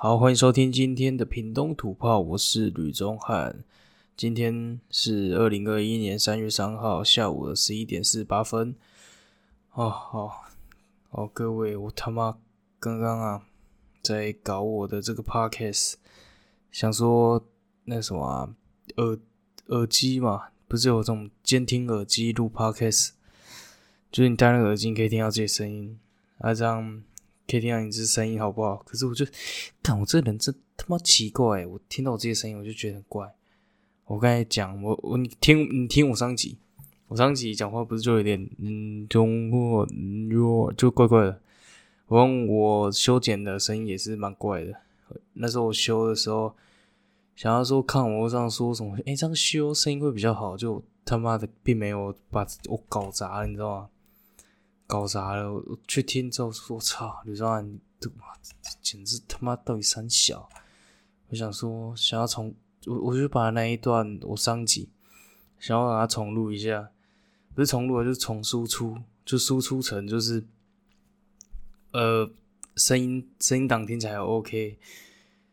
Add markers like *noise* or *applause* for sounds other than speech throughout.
好，欢迎收听今天的屏东土炮，我是吕宗汉。今天是二零二一年三月三号下午的十一点四十八分。哦，好，好，各位，我他妈刚刚啊在搞我的这个 podcast，想说那什么啊耳耳机嘛，不是有这种监听耳机录 podcast，就是你戴那个耳机可以听到自己声音，啊这样。可以听到你这声音好不好？可是我就，看我这人真他妈奇怪，我听到我这些声音我就觉得很怪。我刚才讲，我我你听你听我上集，我上集讲话不是就有点嗯中或弱就怪怪的。我我修剪的声音也是蛮怪的。那时候我修的时候，想要说看我这样说什么，哎，这样修声音会比较好，就他妈的并没有把我搞砸了，你知道吗？搞砸了！我去听之后说：“我操，吕昭安，这妈简直他妈到底三小！”我想说，想要重，我我就把那一段我上集想要把它重录一下，不是重录，就是重输出，就输出成就是呃声音声音档听起来 OK，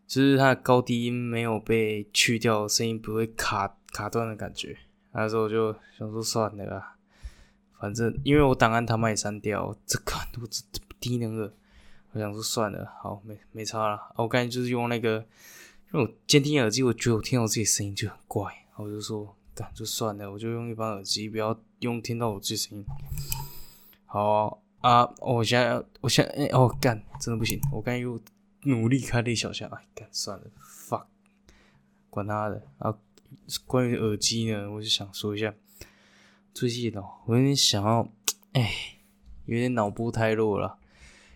就是它的高低音没有被去掉，声音不会卡卡断的感觉。那时候我就想说算了。反正因为我档案他妈也删掉，这个我这低能儿，我想说算了，好没没差了。我刚才就是用那个，因为我监听耳机，我觉得我听到自己声音就很怪，我就说干就算了，我就用一般耳机，不要用听到我自己声音。好啊，我现在我现在哦干，真的不行，我刚才又努力开了一小下，哎干算了，fuck，管他的啊。*laughs* 关于耳机呢，我就想说一下。最近哦，我有点想要，哎，有点脑部太弱了，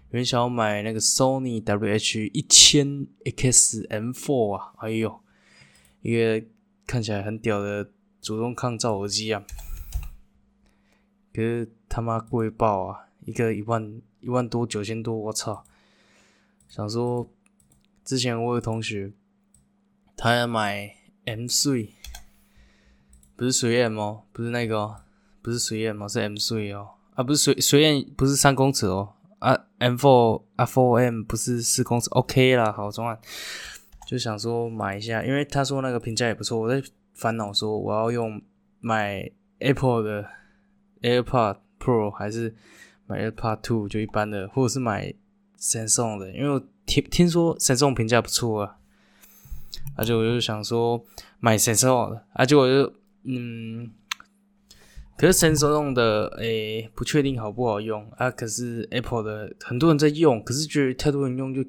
有点想要买那个 Sony WH 一千 XM4 啊，哎呦，一个看起来很屌的主动抗噪耳机啊，可是他妈贵爆啊，一个一万一万多九千多，我操！想说，之前我有同学，他要买 M3，不是水 M 哦，不是那个。不是随燕吗？是 M 随哦，啊，不是随随燕，不是三公尺哦，啊，M four 啊，four M 不是四公尺，OK 啦，好，中啊，就想说买一下，因为他说那个评价也不错，我在烦恼说我要用买 Apple 的 AirPod Pro 还是买 AirPod Two 就一般的，或者是买 Samsung 的，因为我听听说 Samsung 评价不错啊，而且我就想说买 Samsung 的，而且我就嗯。可是 Samsung 的诶，不确定好不好用啊。可是 Apple 的很多人在用，可是觉得太多人用就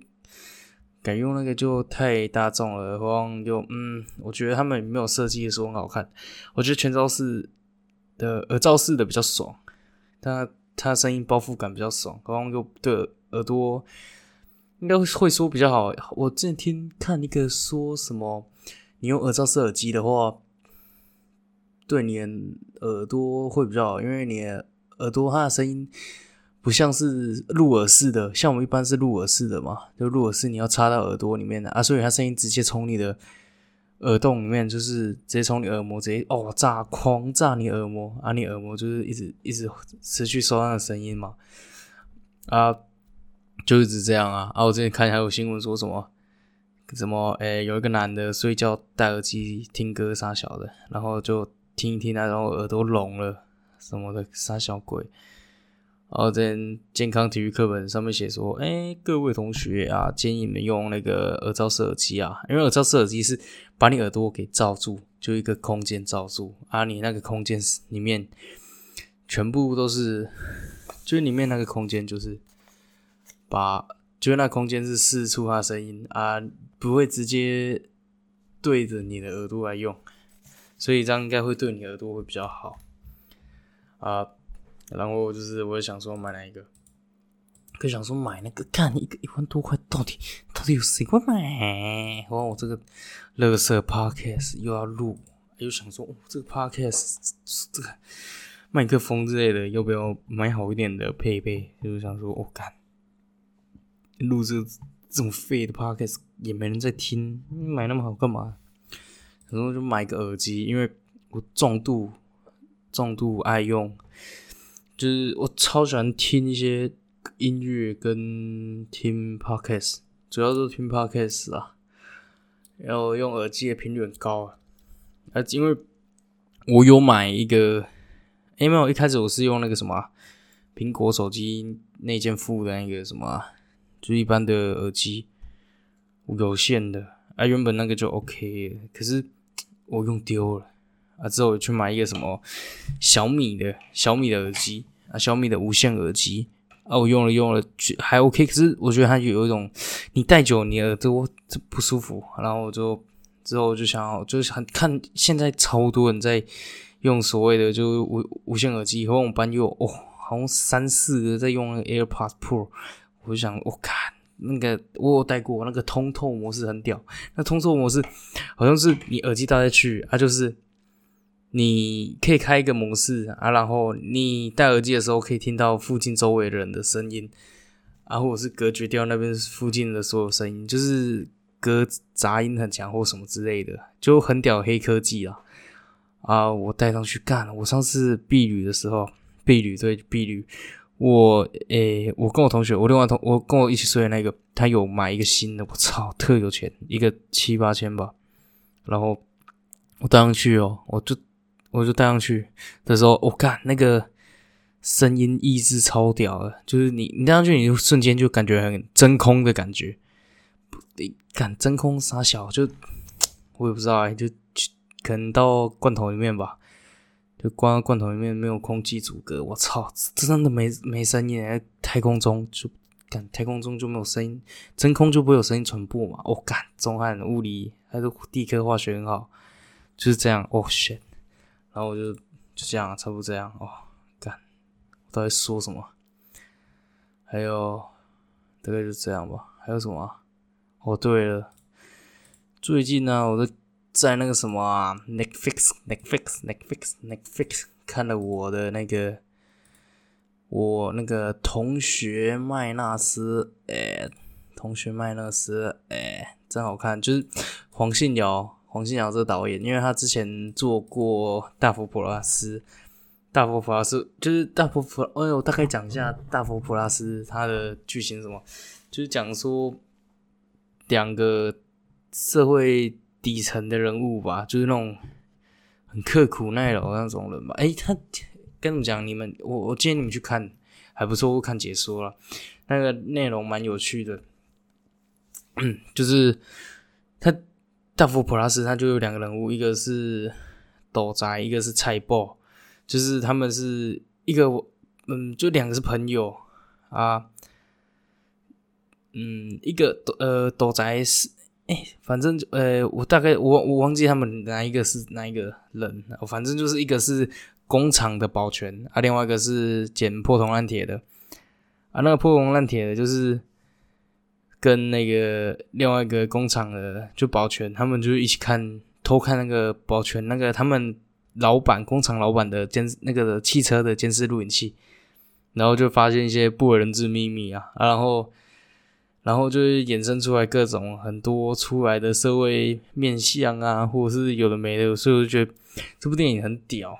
改用那个就太大众了。然后就嗯，我觉得他们没有设计的时候很好看。我觉得全罩式的耳罩式的比较爽，它它声音包覆感比较爽，然后又对耳朵应该会说比较好。我之前听看一个说什么，你用耳罩式耳机的话。对你耳朵会比较好，因为你耳朵它的声音不像是入耳式的，像我们一般是入耳式的嘛，就入耳式你要插到耳朵里面的啊，所以它声音直接从你的耳洞里面，就是直接从你耳膜直接哦炸狂炸你耳膜啊，你耳膜就是一直一直持续收那个声音嘛啊，就一直这样啊啊！我之前看还有新闻说什么什么诶，有一个男的睡觉戴耳机听歌啥小的，然后就。听一听啊，然后耳朵聋了什么的，傻小鬼。然后在健康体育课本上面写说：“哎，各位同学啊，建议你们用那个耳罩式耳机啊，因为耳罩式耳机是把你耳朵给罩住，就一个空间罩住啊，你那个空间里面全部都是，就是里面那个空间就是把，就是那空间是四处发声音啊，不会直接对着你的耳朵来用。”所以这样应该会对你耳朵会比较好啊。然后就是我想说买哪一个，可想说买那个，看一个一万多块，到底到底有谁会买？然后我这个乐色 podcast 又要录，又想说哦这个 podcast 这个麦克风之类的要不要买好一点的配备？就是想说，我干录这这种废的 podcast 也没人在听，买那么好干嘛？然后就买个耳机，因为我重度重度爱用，就是我超喜欢听一些音乐跟听 podcast，主要是听 podcast 啊，然后用耳机的频率很高啊，啊，因为我有买一个，哎没有，一开始我是用那个什么苹果手机内件附的那个什么，就一般的耳机，有线的，啊，原本那个就 OK，可是我用丢了，啊，之后去买一个什么小米的小米的耳机，啊，小米的无线耳机。啊，我用了用了，还 OK，可是我觉得它有一种，你戴久你耳朵这不舒服，然后我就之后我就想，就是很看现在超多人在用所谓的就无无线耳机，和我们班又哦，好像三四个在用那个 AirPods Pro，我就想，我看那个我有戴过那个通透模式很屌，那通透模式好像是你耳机戴下去，啊就是。你可以开一个模式啊，然后你戴耳机的时候可以听到附近周围的人的声音啊，或者是隔绝掉那边附近的所有声音，就是隔杂音很强或什么之类的，就很屌黑科技啊！啊，我戴上去干！我上次避旅的时候，避旅对避旅，我诶，我跟我同学，我另外同我跟我一起睡的那个，他有买一个新的，我操，特有钱，一个七八千吧，然后我戴上去哦，我就。我就戴上去的时候，我干那个声音抑制超屌的，就是你你戴上去，你就瞬间就感觉很真空的感觉，你干真空啥小就 *tsk* 我也不知道哎，就可能到罐头里面吧，就关到罐头里面没有空气阻隔，我操，真的没没声音哎，太空中就干太空中就没有声音，真空就不会有声音传播嘛，我干中汉物理还是地科化学很好，就是这样，哦 shit。然后我就就这样，差不多这样哦。干，我到底说什么？还有大概就这样吧。还有什么？哦，对了，最近呢，我的在那个什么啊，Netflix，Netflix，Netflix，Netflix 看了我的那个我那个同学麦纳斯，哎，同学麦纳斯，哎，真好看，就是黄信尧。黄信尧这个导演，因为他之前做过《大佛普拉斯》，《大佛普拉斯》就是《大佛普》，哎呦，大概讲一下《大佛普拉斯》它的剧情什么，就是讲说两个社会底层的人物吧，就是那种很刻苦耐劳那种人吧。哎，他跟你讲，你们我我建议你们去看，还不错，我看解说了，那个内容蛮有趣的，嗯 *clears throat* 就是他。大佛普拉斯他就有两个人物，一个是斗宅，一个是菜爆，就是他们是一个，嗯，就两个是朋友啊，嗯，一个斗呃斗宅是，哎，反正呃我大概我我忘记他们哪一个是哪一个人，反正就是一个是工厂的保全啊，另外一个是捡破铜烂铁的啊，那个破铜烂铁的就是。跟那个另外一个工厂的就保全，他们就一起看偷看那个保全那个他们老板工厂老板的监那个汽车的监视录影器，然后就发现一些不为人知秘密啊，然后然后就是衍生出来各种很多出来的社会面相啊，或者是有的没的，所以我就觉得这部电影很屌，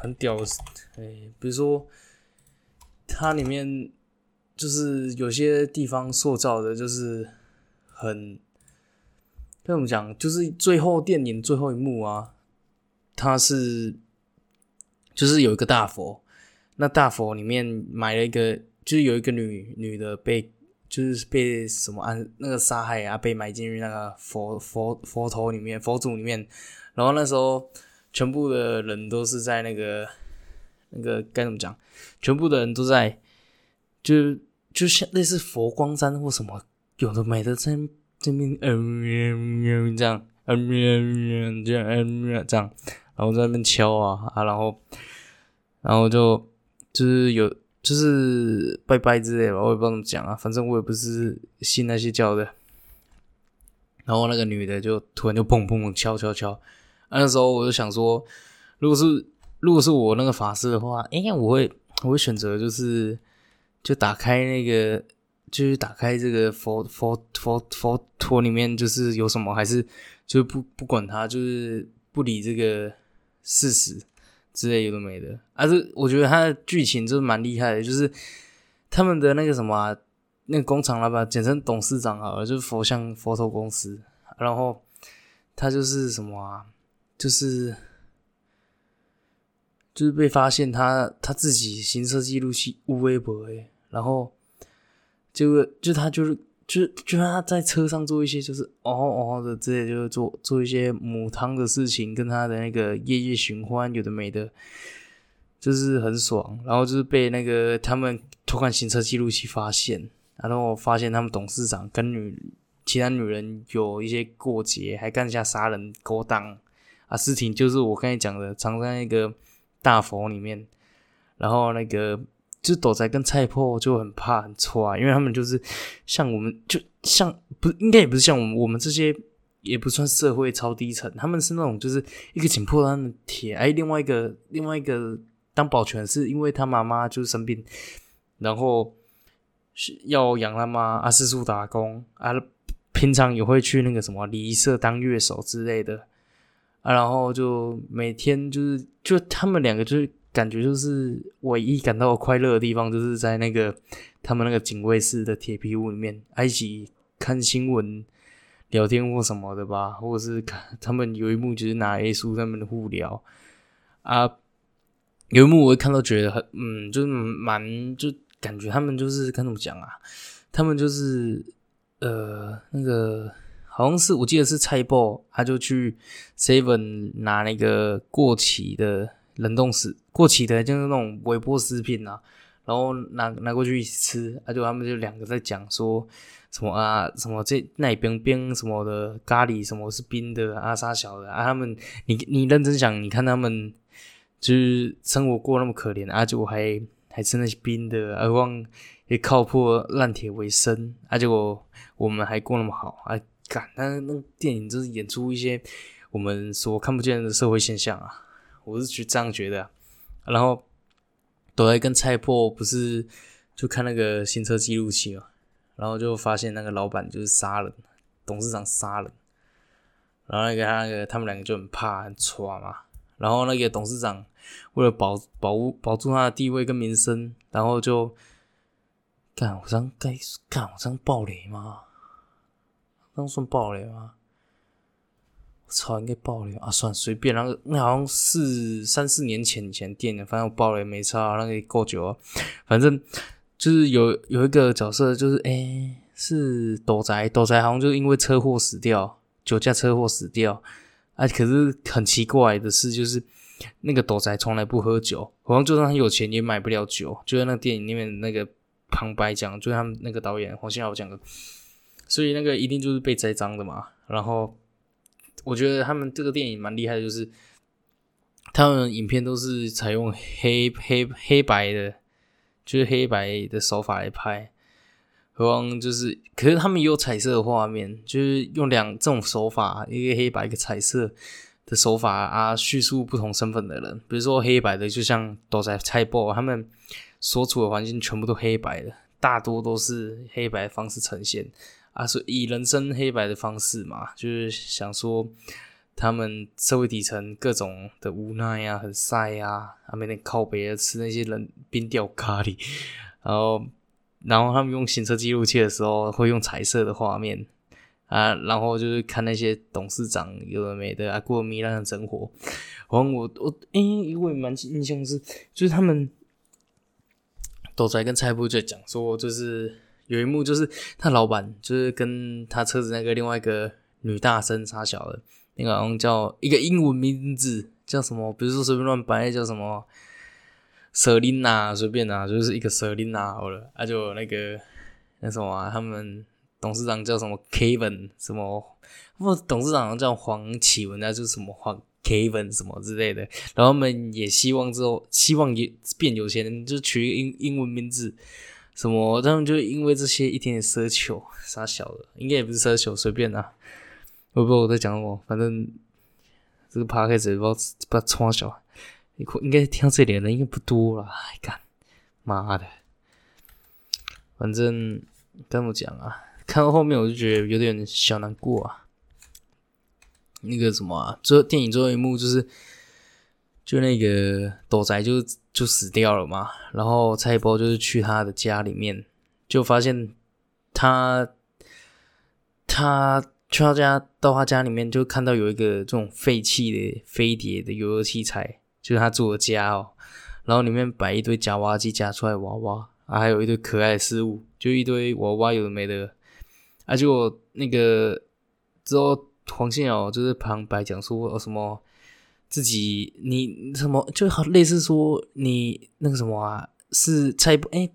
很屌，哎，比如说它里面。就是有些地方塑造的，就是很，该怎么讲？就是最后电影最后一幕啊，他是就是有一个大佛，那大佛里面埋了一个，就是有一个女女的被，就是被什么安那个杀害啊，被埋进去那个佛佛佛头里面，佛祖里面，然后那时候全部的人都是在那个那个该怎么讲？全部的人都在，就。就像类似佛光山或什么有的没的在这边嗯这样嗯这样嗯这样，然后在那边敲啊啊，然后然后就就是有就是拜拜之类的，我也不知道怎么讲啊，反正我也不是信那些教的。然后那个女的就突然就砰砰砰敲敲敲，那时候我就想说，如果是如果是我那个法师的话，哎，我会我会选择就是。就打开那个，就是打开这个佛佛佛佛陀里面，就是有什么，还是就不不管他，就是不理这个事实之类有的没的。啊，这我觉得他的剧情就是蛮厉害的，就是他们的那个什么，那个工厂老板，简称董事长好了，就是佛像佛头公司。然后他就是什么啊？就是就是被发现他他自己行车记录器无微博诶，然后就就他就是就就他在车上做一些就是哦哦的之类，就是做做一些母汤的事情，跟他的那个夜夜寻欢有的没的，就是很爽。然后就是被那个他们偷看行车记录器发现，然后我发现他们董事长跟女其他女人有一些过节，还干下杀人勾当。啊，事情就是我刚才讲的，藏在那个大佛里面，然后那个就斗仔跟菜破就很怕很错啊，因为他们就是像我们，就像不应该也不是像我们，我们这些也不算社会超低层，他们是那种就是一个紧迫的铁，哎，另外一个另外一个当保全是因为他妈妈就是生病，然后是要养他妈啊，四处打工啊，平常也会去那个什么礼仪社当乐手之类的。啊，然后就每天就是，就他们两个就是感觉就是唯一感到快乐的地方，就是在那个他们那个警卫室的铁皮屋里面，一起看新闻、聊天或什么的吧，或者是看他们有一幕就是拿 A 书他们的互聊。啊，有一幕我会看到觉得很嗯，就是蛮就感觉他们就是该怎么讲啊，他们就是呃那个。好像是我记得是菜包，他就去 seven 拿那个过期的冷冻食，过期的就是那种微波食品啊，然后拿拿过去一起吃，啊，就他们就两个在讲说什么啊，什么这那边冰什么的咖喱什么是冰的啊，啥小的啊，他们你你认真想，你看他们就是生活过那么可怜啊，就我还还吃那些冰的，何况也靠破烂铁为生，啊，结果我们还过那么好啊。干，那那电影就是演出一些我们所看不见的社会现象啊，我是觉这样觉得。然后，躲在跟菜破不是就看那个行车记录器嘛，然后就发现那个老板就是杀人，董事长杀人，然后那个他那个他们两个就很怕很抓嘛。然后那个董事长为了保保保住他的地位跟名声，然后就干，我这样该干，我这样暴雷吗？那算爆雷吗？我操，应该爆雷啊！算随便，那个那好像是三四年前以前电影，反正我爆雷没差，那个够久啊。反正就是有有一个角色，就是哎，是斗宅，斗宅好像就因为车祸死掉，酒驾车祸死掉。啊，可是很奇怪的是，就是那个斗宅从来不喝酒，好像就算他有钱也买不了酒。就在那个电影里面那个旁白讲，就是他们那个导演黄信尧讲的。所以那个一定就是被栽赃的嘛。然后我觉得他们这个电影蛮厉害的，就是他们影片都是采用黑黑黑白的，就是黑白的手法来拍。何况就是，可是他们也有彩色的画面，就是用两这种手法，一个黑白一个彩色的手法啊，叙述不同身份的人。比如说黑白的，就像都在猜报，他们所处的环境全部都黑白的，大多都是黑白方式呈现。啊，是以人生黑白的方式嘛，就是想说他们社会底层各种的无奈呀，很晒呀，他们那靠北吃那些冷冰掉咖喱，然后然后他们用行车记录器的时候会用彩色的画面啊，然后就是看那些董事长有的没的啊过糜烂的生活，然后我我哎，我蛮印象是就是他们都在跟蔡部在讲说就是。有一幕就是他老板就是跟他车子那个另外一个女大生差小的，那个好像叫一个英文名字叫什么，比如说随便乱掰叫什么？舍琳娜，随便啊，就是一个舍琳娜好了，啊就那个那什么，他们董事长叫什么？Kevin 什么，或董事长叫黄启文啊，就是什么黄 Kevin 什么之类的，然后他们也希望之后希望也变有钱人，就取一个英英文名字。什么？他们就因为这些一点点奢求，傻小的，应该也不是奢求，随便啊。我不知道我在讲什么，反正这个 p a 始不知道不知道小，应该听到这里的人应该不多了。干妈的，反正跟我讲啊，看到后面我就觉得有点小难过啊。那个什么啊，最后电影最后一幕就是。就那个斗仔就就死掉了嘛，然后蔡波就是去他的家里面，就发现他他去他家到他家里面就看到有一个这种废弃的飞碟的游乐器材，就是他住的家哦。然后里面摆一堆夹娃娃机夹出来娃娃，还有一堆可爱的事物，就一堆娃娃有的没的。啊，结果那个之后黄信尧就是旁白讲说什么。自己你什么就好类似说你那个什么啊是蔡哎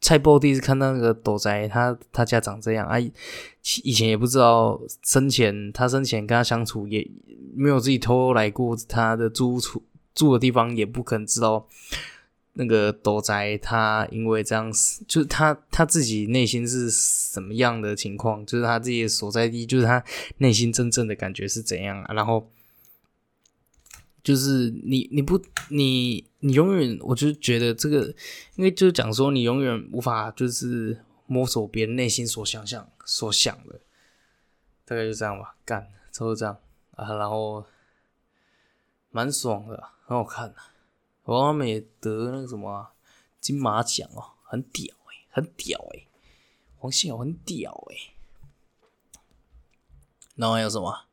蔡波第一次看到那个斗宅他他家长这样啊以前也不知道生前他生前跟他相处也没有自己偷来过他的住处住的地方也不可能知道那个斗宅他因为这样就是他他自己内心是什么样的情况就是他自己所在地就是他内心真正的感觉是怎样啊然后。就是你，你不，你，你永远，我就觉得这个，因为就是讲说，你永远无法就是摸索别人内心所想象、所想的，大概就这样吧，干，差不多这样。啊，然后蛮爽的，很好看的，王他们也得那个什么金马奖哦，很屌诶，很屌诶，黄信尧很屌诶，然后还有什么？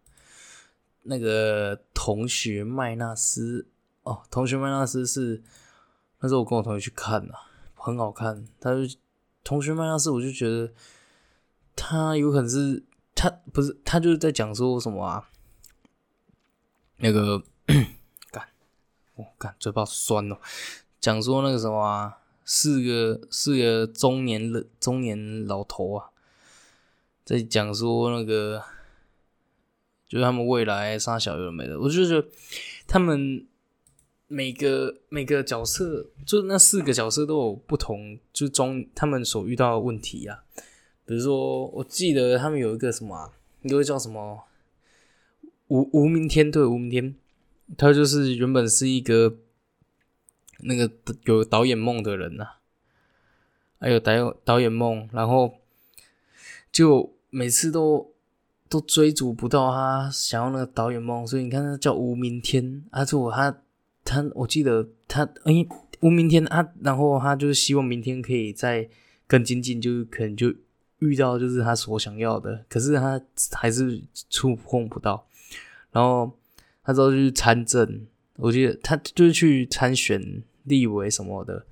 那个同学麦纳斯哦，同学麦纳斯是那时候我跟我同学去看的，很好看。他就同学麦纳斯，我就觉得他有可能是他不是他就是在讲说什么啊？那个干我干嘴巴酸哦，讲说那个什么啊，四个四个中年人中年老头啊，在讲说那个。就是他们未来杀小有没的，我就觉得他们每个每个角色，就那四个角色都有不同，就中他们所遇到的问题啊。比如说，我记得他们有一个什么，一个叫什么无无明天，对，无明天，他就是原本是一个那个有导演梦的人呐，还有导演导演梦，然后就每次都。都追逐不到他想要那个导演梦，所以你看他叫无明天，啊，是我他他我记得他哎无明天啊，然后他就是希望明天可以再更精进，就是可能就遇到就是他所想要的，可是他还是触碰不到，然后他之后就去参政，我记得他就是去参选立委什么的，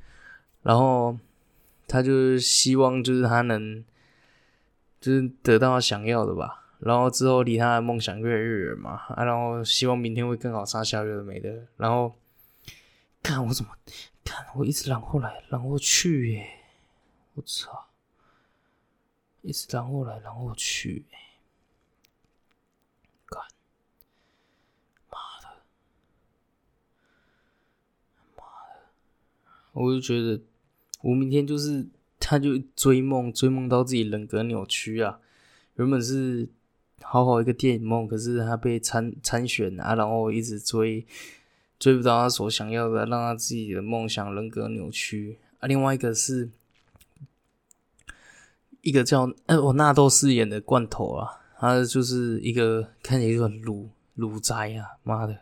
然后他就是希望就是他能就是得到他想要的吧。然后之后离他的梦想越来越远嘛，然后希望明天会更好，杀小月的没的。然后看我怎么看，我一直然后来，然后去耶，我操，一直然后来，然后去，干，妈的，妈的，我就觉得我明天就是他就追梦，追梦到自己人格扭曲啊，原本是。好好一个电影梦，可是他被参参选啊，然后一直追，追不到他所想要的，让他自己的梦想人格扭曲啊。另外一个是，一个叫呃我纳豆饰演的罐头啊，他就是一个看起来就很鲁鲁宅啊，妈的，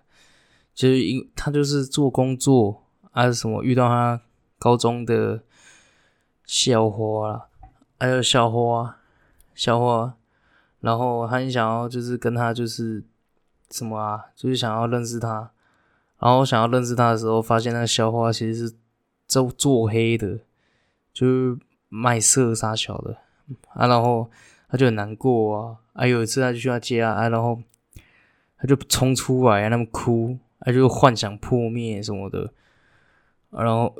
就是因他就是做工作啊什么遇到他高中的校花了，还有校花，校花。然后他很想要，就是跟他就是什么啊，就是想要认识他。然后想要认识他的时候，发现那个小花其实是做做黑的，就是卖色杀小的啊。然后他就很难过啊。啊，有一次他就去他家啊，然后他就冲出来啊，那么哭，他就幻想破灭什么的。然后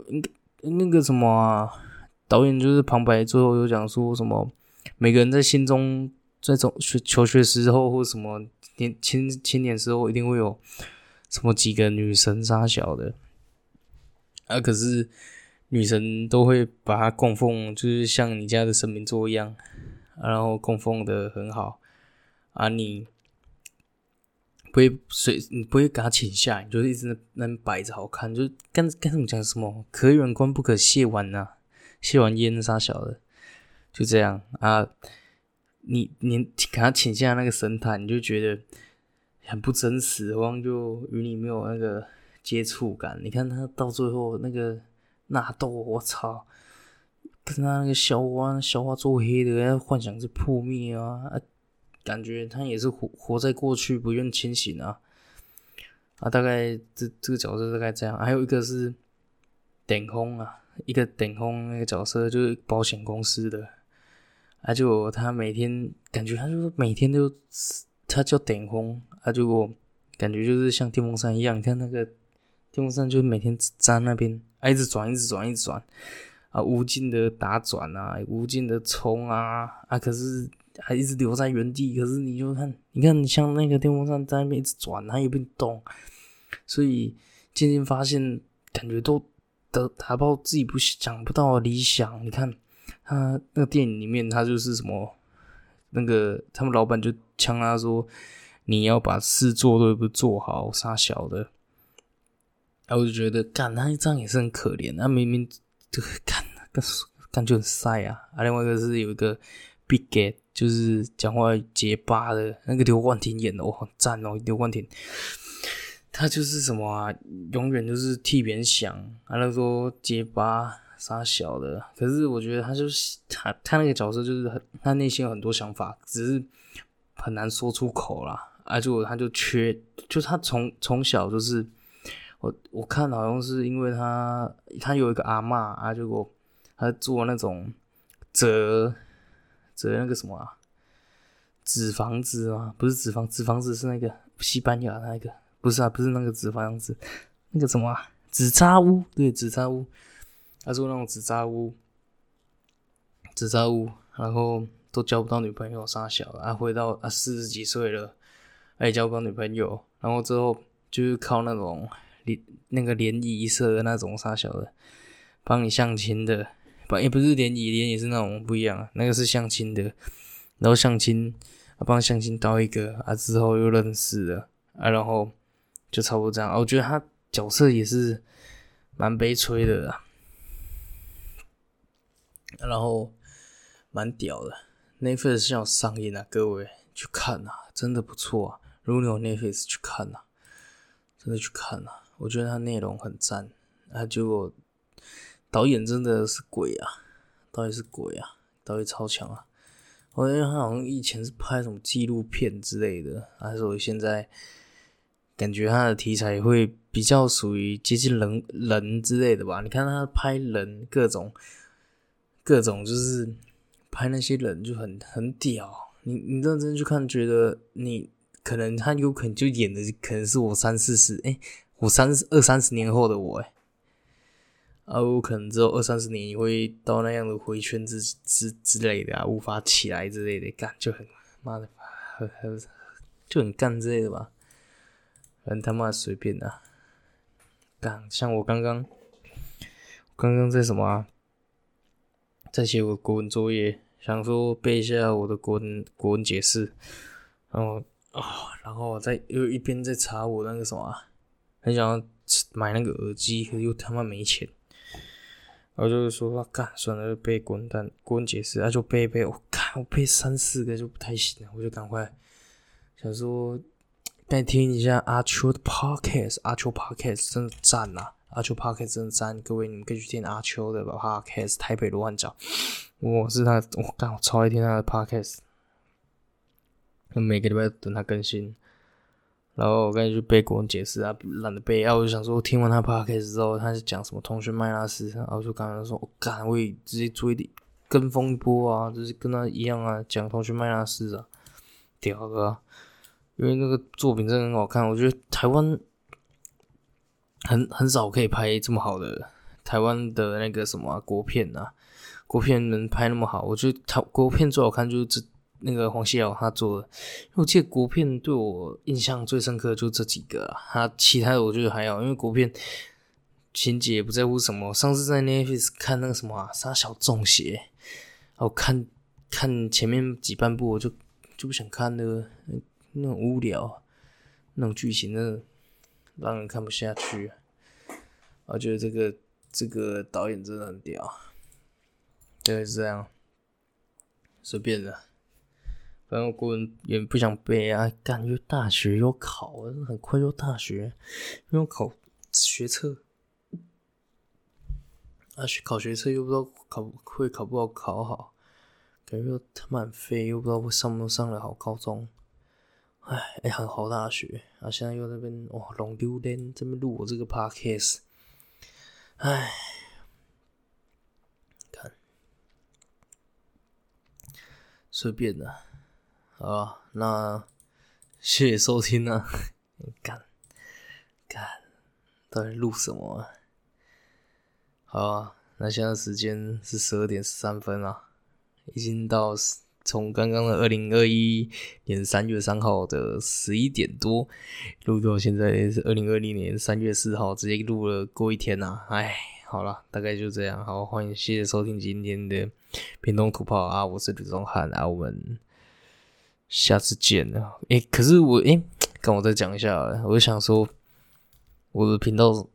那个什么啊，导演就是旁白，最后又讲说什么，每个人在心中。这种学求学时候或什么年青青年时候，一定会有什么几个女神杀小的啊？可是女神都会把它供奉，就是像你家的神明座一样，然后供奉的很好啊。你不会随你不会给他请下，你就是一直那那摆着好看，就跟跟他们讲什么可远观不可亵玩呐，亵玩焉杀小的，就这样啊。你你给他请下那个神坛，你就觉得很不真实，好像就与你没有那个接触感。你看他到最后那个纳豆，我操，跟他那个消化消化做黑的，幻想是破灭啊，感觉他也是活活在过去，不愿清醒啊。啊，大概这这个角色大概这样，还有一个是顶空啊，一个顶空那个角色就是保险公司的，啊，就他每天感觉他就是每天都他叫顶空，啊，就感觉就是像电风扇一样，你看那个电风扇就每天粘那边啊，一直转，一直转，一直转，啊，无尽的打转啊，无尽的冲啊，啊，可是。还一直留在原地，可是你就看，你看你像那个电风扇在那边一直转，它也不动，所以渐渐发现，感觉都得达到自己不想不到的理想。你看他那个电影里面，他就是什么，那个他们老板就呛他说：“你要把事做对，不做好，傻小的。”然后我就觉得，干他这样也是很可怜，他明明就 *laughs* 干干干就很晒啊。啊，另外一个是有一个 Big Get。就是讲话结巴的那个刘冠廷演的，我，很赞哦！刘冠廷，他就是什么啊，永远就是替别人想，啊，他说结巴傻小的。可是我觉得他就是他，他那个角色就是很，他内心有很多想法，只是很难说出口啦。啊，就他就缺，就他从从小就是我我看好像是因为他他有一个阿嬷啊，结果他做那种折。折那个什么啊，纸房子啊，不是纸房，纸房子是那个西班牙那个，不是啊，不是那个纸房子，那个什么啊，纸扎屋，对，纸扎屋，他说那种纸扎屋，纸扎屋，然后都交不到女朋友，傻小，啊，回到啊四十几岁了，也交不到女朋友，然后之后就是靠那种联那个联谊社的那种傻小的，帮你相亲的。不也不是联谊，联谊是那种不一样，那个是相亲的，然后相亲啊，帮相亲到一个啊，之后又认识了啊，然后就差不多这样。我觉得他角色也是蛮悲催的啊，然后蛮屌的。Netflix 要上映啊，各位去看啊，真的不错啊。如果你有 Netflix 去看啊，真的去看啊，我觉得它内容很赞啊，就。导演真的是鬼啊！导演是鬼啊！导演超强啊！我觉得他好像以前是拍什么纪录片之类的，还是我现在感觉他的题材会比较属于接近人人之类的吧？你看他拍人，各种各种就是拍那些人就很很屌。你你认真去看，觉得你可能他有可能就演的可能是我三四十哎，我三二三十年后的我哎。啊，我可能只有二三十年也会到那样的回圈之之之类的啊，无法起来之类的，干就很妈的，很很就很干之类的吧，很他妈随便啊，干像我刚刚刚刚在什么啊，在写我国文作业，想说背一下我的国文国文解释，然后啊，然后在又一边在查我那个什么，很想要买那个耳机，可是又他妈没钱。然后就是说，干算了，就背滚蛋，国文解释，那就背背。我看我背三四个就不太行了，我就赶快想说，再听一下阿秋的 podcast，阿秋 podcast 真的赞呐，阿秋 podcast 真赞，各位你们可以去听阿秋的 podcast，台北罗汉角，我是他，我干我超爱听他的 podcast，每个礼拜等他更新。然后我赶紧去背国文解释啊，懒得背啊，我就想说，我听完他 podcast 之后，他是讲什么同学麦拉斯，然后就刚刚说，我干，我也直接追的跟风一波啊，就是跟他一样啊，讲同学麦拉斯啊，屌啊，因为那个作品真的很好看，我觉得台湾很很少可以拍这么好的台湾的那个什么国片啊，国片能拍那么好，我觉得台国片最好看就是这。那个黄西尧他做的，因为我记得国片对我印象最深刻就这几个啊，他其他的我觉得还好，因为国片情节也不在乎什么。上次在 n e t f i x 看那个什么啊，杀小中邪，然后看看前面几半部我就就不想看了，那种无聊，那种剧情的让人看不下去。我觉得这个这个导演真的很屌，就是这样，随便的。反正我个人也不想背啊，感觉大学又考，很快就大学，要考学测。啊，学考学测又不知道考会考不好考好，感觉又他妈废，又不知道会上不上了好高中。哎，哎，很好大学啊，现在又在那边哇，龙丢脸，这边录我这个 podcast，哎，看，随便的，好那谢谢收听啊，干干，到底录什么？啊好啊，那现在时间是十二点十三分啊，已经到。从刚刚的二零二一年三月三号的十一点多录到现在是二零二零年三月四号，直接录了过一天呐。哎，好了，大概就这样。好，欢迎谢谢收听今天的屏东土炮啊，我是吕宗翰啊，我们下次见了。哎，可是我哎，跟我再讲一下，我想说我的频道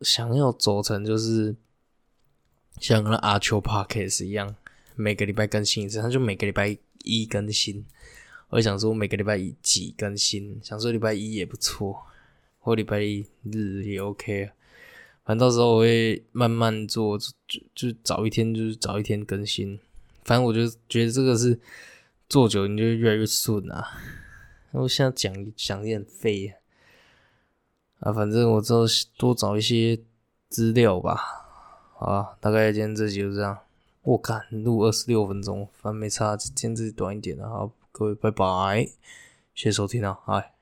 想要走成就是像那阿秋 Parkes 一样。每个礼拜更新一次，他就每个礼拜一更新。我想说每个礼拜一几更新，想说礼拜一也不错，或礼拜一日也 OK。反正到时候我会慢慢做，就就早一天就是早一天更新。反正我就觉得这个是做久你就越来越顺啊。我现在讲讲点废啊，啊反正我之后多找一些资料吧。好，大概今天这集就这样。我看录二十六分钟，反正没差，今天自己短一点啊。好，各位拜拜，谢谢收听啊，嗨。